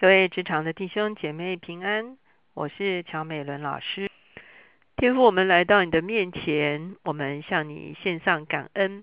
各位职场的弟兄姐妹平安，我是乔美伦老师。天父，我们来到你的面前，我们向你献上感恩，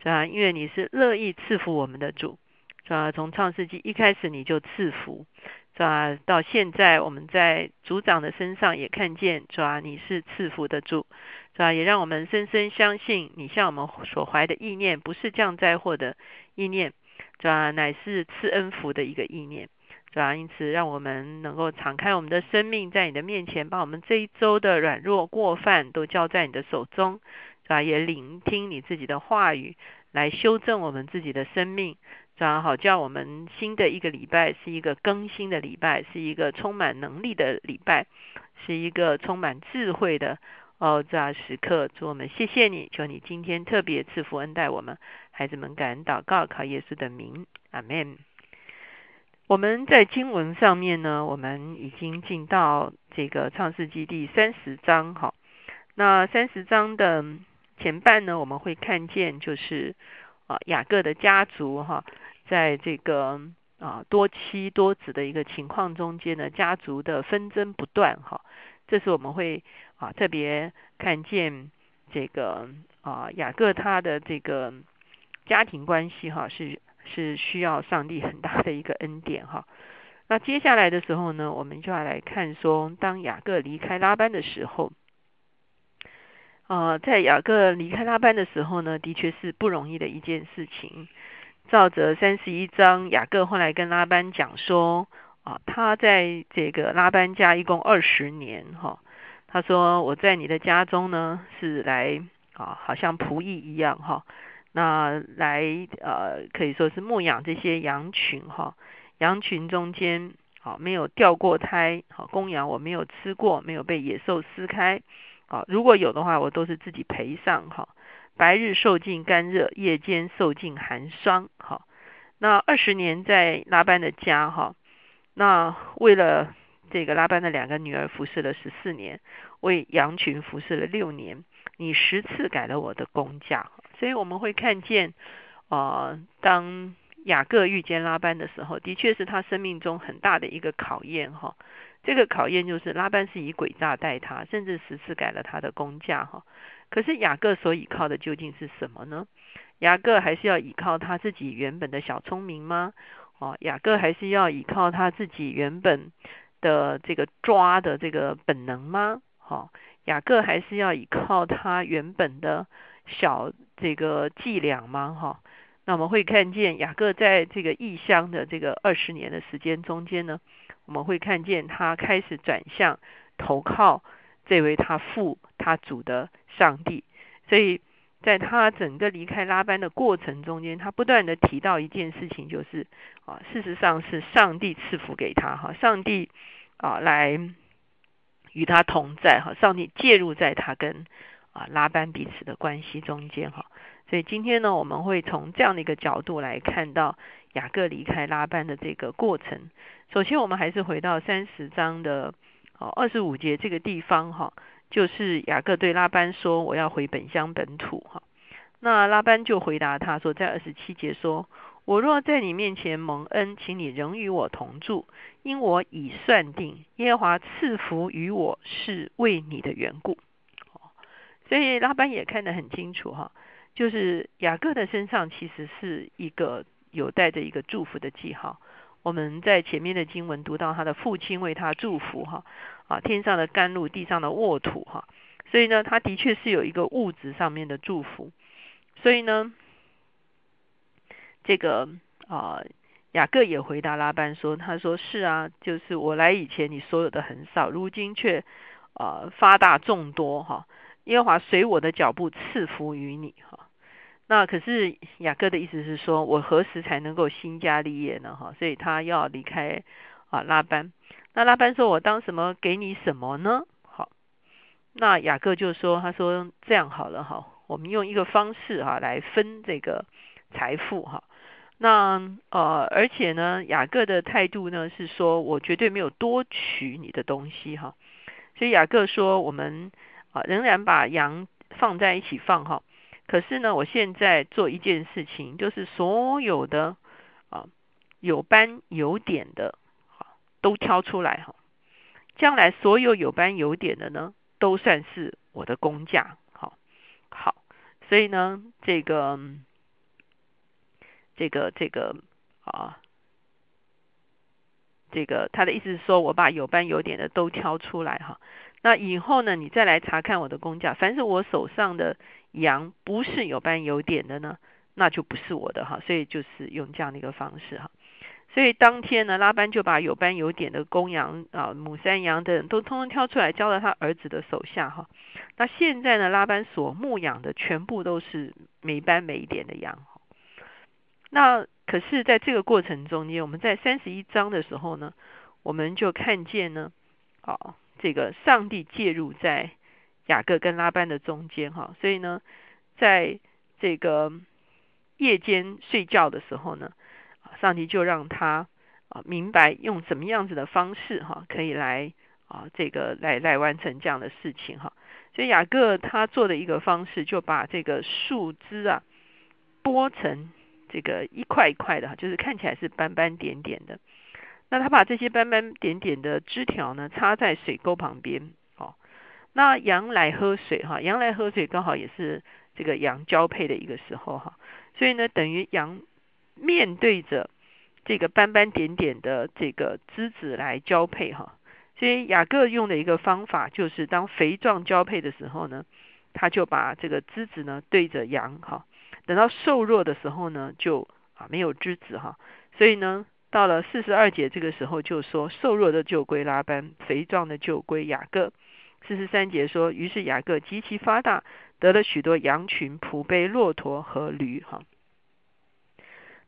是吧？因为你是乐意赐福我们的主，是吧？从创世纪一开始你就赐福，是吧？到现在我们在组长的身上也看见，是吧？你是赐福的主，是吧？也让我们深深相信，你向我们所怀的意念不是降灾祸的意念，是吧？乃是赐恩福的一个意念。是吧？因此，让我们能够敞开我们的生命，在你的面前，把我们这一周的软弱过犯都交在你的手中，是吧？也聆听你自己的话语，来修正我们自己的生命，是吧？好叫我们新的一个礼拜是一个更新的礼拜，是一个充满能力的礼拜，是一个充满智慧的哦，这时刻。主我们谢谢你，求你今天特别赐福恩待我们孩子们，感恩祷告，靠耶稣的名，阿门。我们在经文上面呢，我们已经进到这个创世纪第三十章，哈。那三十章的前半呢，我们会看见就是啊雅各的家族哈，在这个啊多妻多子的一个情况中间呢，家族的纷争不断哈。这是我们会啊特别看见这个啊雅各他的这个家庭关系哈是。是需要上帝很大的一个恩典哈。那接下来的时候呢，我们就要来看说，当雅各离开拉班的时候，呃，在雅各离开拉班的时候呢，的确是不容易的一件事情。照着三十一章，雅各后来跟拉班讲说，啊，他在这个拉班家一共二十年哈。他说我在你的家中呢，是来啊，好像仆役一样哈。那来呃可以说是牧养这些羊群哈，羊群中间好没有掉过胎，好公羊我没有吃过，没有被野兽撕开，好如果有的话我都是自己赔上哈。白日受尽干热，夜间受尽寒霜，好。那二十年在拉班的家哈，那为了这个拉班的两个女儿服侍了十四年，为羊群服侍了六年，你十次改了我的工价。所以我们会看见，呃，当雅各遇见拉班的时候，的确是他生命中很大的一个考验哈。这个考验就是拉班是以诡诈待他，甚至十次改了他的工价哈。可是雅各所倚靠的究竟是什么呢？雅各还是要倚靠他自己原本的小聪明吗？哦，雅各还是要倚靠他自己原本的这个抓的这个本能吗？好，雅各还是要倚靠他原本的。小这个伎俩吗？哈，那我们会看见雅各在这个异乡的这个二十年的时间中间呢，我们会看见他开始转向投靠这位他父他主的上帝。所以在他整个离开拉班的过程中间，他不断的提到一件事情，就是啊，事实上是上帝赐福给他哈，上帝啊来与他同在哈，上帝介入在他跟。啊，拉班彼此的关系中间哈，所以今天呢，我们会从这样的一个角度来看到雅各离开拉班的这个过程。首先，我们还是回到三十章的哦二十五节这个地方哈，就是雅各对拉班说：“我要回本乡本土。”哈，那拉班就回答他说，在二十七节说：“我若在你面前蒙恩，请你仍与我同住，因我已算定耶和华赐福于我是为你的缘故。”所以拉班也看得很清楚哈，就是雅各的身上其实是一个有带着一个祝福的记号。我们在前面的经文读到他的父亲为他祝福哈，啊天上的甘露，地上的沃土哈，所以呢，他的确是有一个物质上面的祝福。所以呢，这个啊雅各也回答拉班说，他说是啊，就是我来以前你所有的很少，如今却啊发大众多哈。耶和华随我的脚步赐福于你，哈。那可是雅各的意思是说，我何时才能够兴家立业呢？哈，所以他要离开啊拉班。那拉班说：“我当什么给你什么呢？”好，那雅各就说：“他说这样好了，哈，我们用一个方式哈来分这个财富，哈。那呃，而且呢，雅各的态度呢是说我绝对没有多取你的东西，哈。所以雅各说我们。啊，仍然把羊放在一起放哈，可是呢，我现在做一件事情，就是所有的啊有斑有点的，好都挑出来哈，将来所有有斑有点的呢，都算是我的工价。好，好，所以呢，这个，这个，这个啊，这个他的意思是说，我把有斑有点的都挑出来哈。那以后呢，你再来查看我的工价，凡是我手上的羊不是有斑有点的呢，那就不是我的哈。所以就是用这样的一个方式哈。所以当天呢，拉班就把有斑有点的公羊啊、母山羊等都通通挑出来，交到他儿子的手下哈。那现在呢，拉班所牧养的全部都是没斑没点的羊。那可是在这个过程中间，我们在三十一章的时候呢，我们就看见呢，啊，这个上帝介入在雅各跟拉班的中间哈。所以呢，在这个夜间睡觉的时候呢。上帝就让他啊明白用什么样子的方式哈，可以来啊这个来来完成这样的事情哈。所以雅各他做的一个方式，就把这个树枝啊剥成这个一块一块的，就是看起来是斑斑点点的。那他把这些斑斑点点的枝条呢插在水沟旁边哦。那羊来喝水哈，羊来喝水刚好也是这个羊交配的一个时候哈。所以呢，等于羊。面对着这个斑斑点点的这个枝子来交配哈，所以雅各用的一个方法就是，当肥壮交配的时候呢，他就把这个枝子呢对着羊哈，等到瘦弱的时候呢，就啊没有枝子哈，所以呢，到了四十二节这个时候就说，瘦弱的就归拉班，肥壮的就归雅各。四十三节说，于是雅各极其发大，得了许多羊群、仆背、骆驼和驴哈。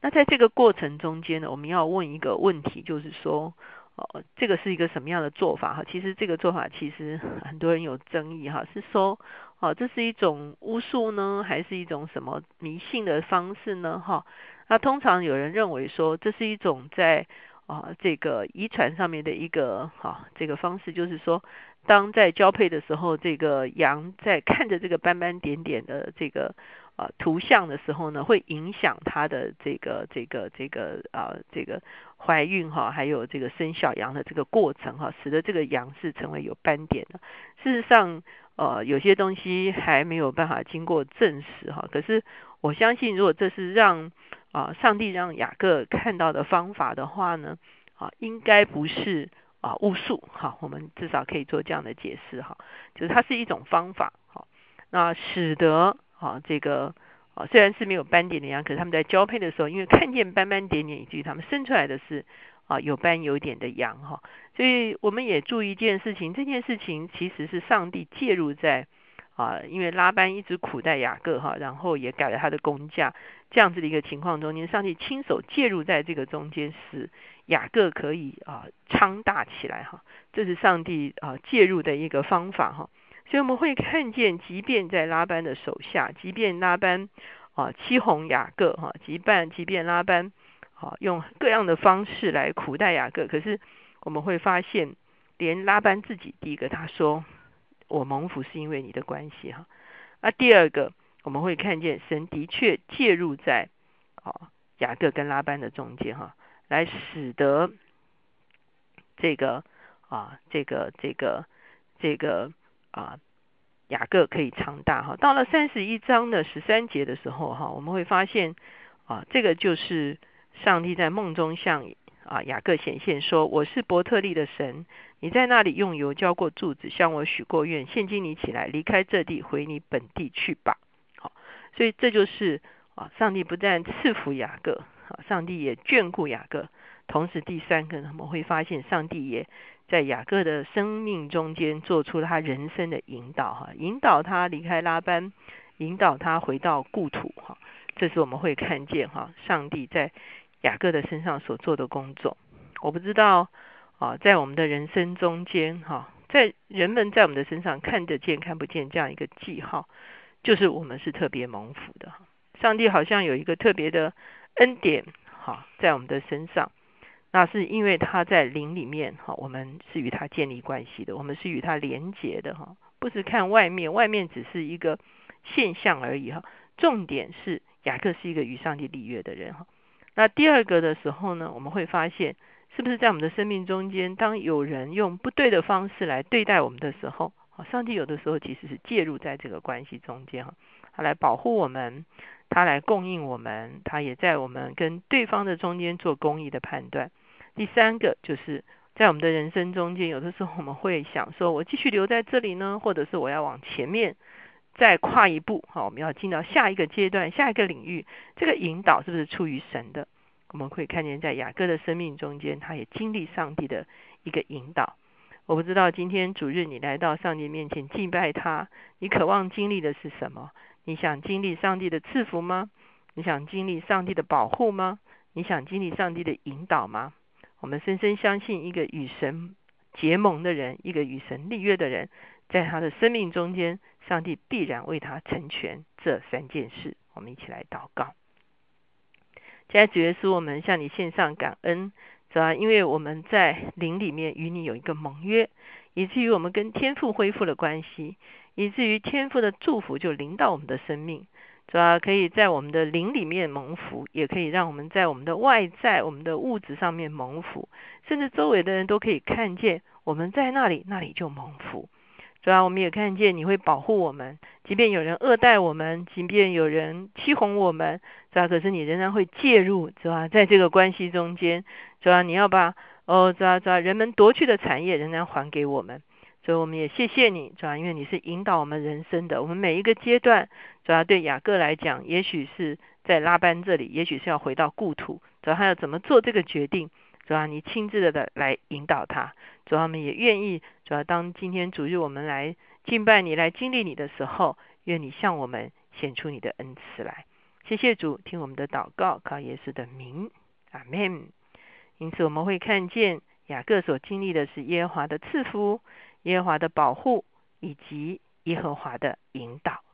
那在这个过程中间呢，我们要问一个问题，就是说，哦，这个是一个什么样的做法哈？其实这个做法其实很多人有争议哈，是说，哦，这是一种巫术呢，还是一种什么迷信的方式呢？哈，那通常有人认为说，这是一种在啊这个遗传上面的一个哈这个方式，就是说，当在交配的时候，这个羊在看着这个斑斑点点的这个。啊，图像的时候呢，会影响他的这个这个这个啊这个怀孕哈，还有这个生小羊的这个过程哈，使得这个羊是成为有斑点的。事实上，呃，有些东西还没有办法经过证实哈。可是我相信，如果这是让啊上帝让雅各看到的方法的话呢，啊，应该不是啊巫术哈。我们至少可以做这样的解释哈，就是它是一种方法哈，那使得。啊，这个啊，虽然是没有斑点的羊，可是他们在交配的时候，因为看见斑斑点点，以至于他们生出来的是啊有斑有点的羊哈。所以我们也注意一件事情，这件事情其实是上帝介入在啊，因为拉班一直苦待雅各哈，然后也改了他的工价这样子的一个情况中间，上帝亲手介入在这个中间，使雅各可以啊昌大起来哈。这是上帝啊介入的一个方法哈。所以我们会看见，即便在拉班的手下，即便拉班啊欺哄雅各哈，即便即便拉班啊用各样的方式来苦待雅各，可是我们会发现，连拉班自己第一个他说我蒙福是因为你的关系哈，啊第二个我们会看见神的确介入在啊雅各跟拉班的中间哈，来使得这个啊这个这个这个。啊，雅各可以长大哈。到了三十一章的十三节的时候哈，我们会发现啊，这个就是上帝在梦中向啊雅各显现说：“我是伯特利的神，你在那里用油浇过柱子，向我许过愿。现今你起来，离开这地，回你本地去吧。”好，所以这就是啊，上帝不但赐福雅各，啊，上帝也眷顾雅各。同时，第三个我们会发现，上帝也。在雅各的生命中间，做出他人生的引导，哈，引导他离开拉班，引导他回到故土，哈，这是我们会看见，哈，上帝在雅各的身上所做的工作。我不知道，啊，在我们的人生中间，哈，在人们在我们的身上看得见看不见这样一个记号，就是我们是特别蒙福的，上帝好像有一个特别的恩典，哈，在我们的身上。那是因为他在灵里面哈，我们是与他建立关系的，我们是与他连结的哈，不是看外面，外面只是一个现象而已哈。重点是雅各是一个与上帝立约的人哈。那第二个的时候呢，我们会发现是不是在我们的生命中间，当有人用不对的方式来对待我们的时候，上帝有的时候其实是介入在这个关系中间哈，他来保护我们，他来供应我们，他也在我们跟对方的中间做公义的判断。第三个就是在我们的人生中间，有的时候我们会想说，我继续留在这里呢，或者是我要往前面再跨一步，好，我们要进到下一个阶段、下一个领域，这个引导是不是出于神的？我们会看见，在雅各的生命中间，他也经历上帝的一个引导。我不知道今天主日你来到上帝面前敬拜他，你渴望经历的是什么？你想经历上帝的赐福吗？你想经历上帝的保护吗？你想经历上帝的引导吗？我们深深相信，一个与神结盟的人，一个与神立约的人，在他的生命中间，上帝必然为他成全这三件事。我们一起来祷告。现在主耶稣，我们向你献上感恩，主要因为我们在灵里面与你有一个盟约，以至于我们跟天父恢复了关系，以至于天父的祝福就临到我们的生命，主要可以在我们的灵里面蒙福，也可以让我们在我们的外在、我们的物质上面蒙福，甚至周围的人都可以看见我们在那里，那里就蒙福。主要我们也看见你会保护我们，即便有人恶待我们，即便有人欺哄我们，主要可是你仍然会介入，是吧？在这个关系中间，主要你要把哦，主要主要人们夺去的产业仍然还给我们，所以我们也谢谢你，主要因为你是引导我们人生的，我们每一个阶段，主要对雅各来讲，也许是在拉班这里，也许是要回到故土，主要他要怎么做这个决定，主要你亲自的的来引导他。主要我们也愿意，主要当今天主日我们来敬拜你、来经历你的时候，愿你向我们显出你的恩慈来。谢谢主，听我们的祷告，靠耶稣的名，阿门。因此我们会看见雅各所经历的是耶和华的赐福、耶和华的保护以及耶和华的引导。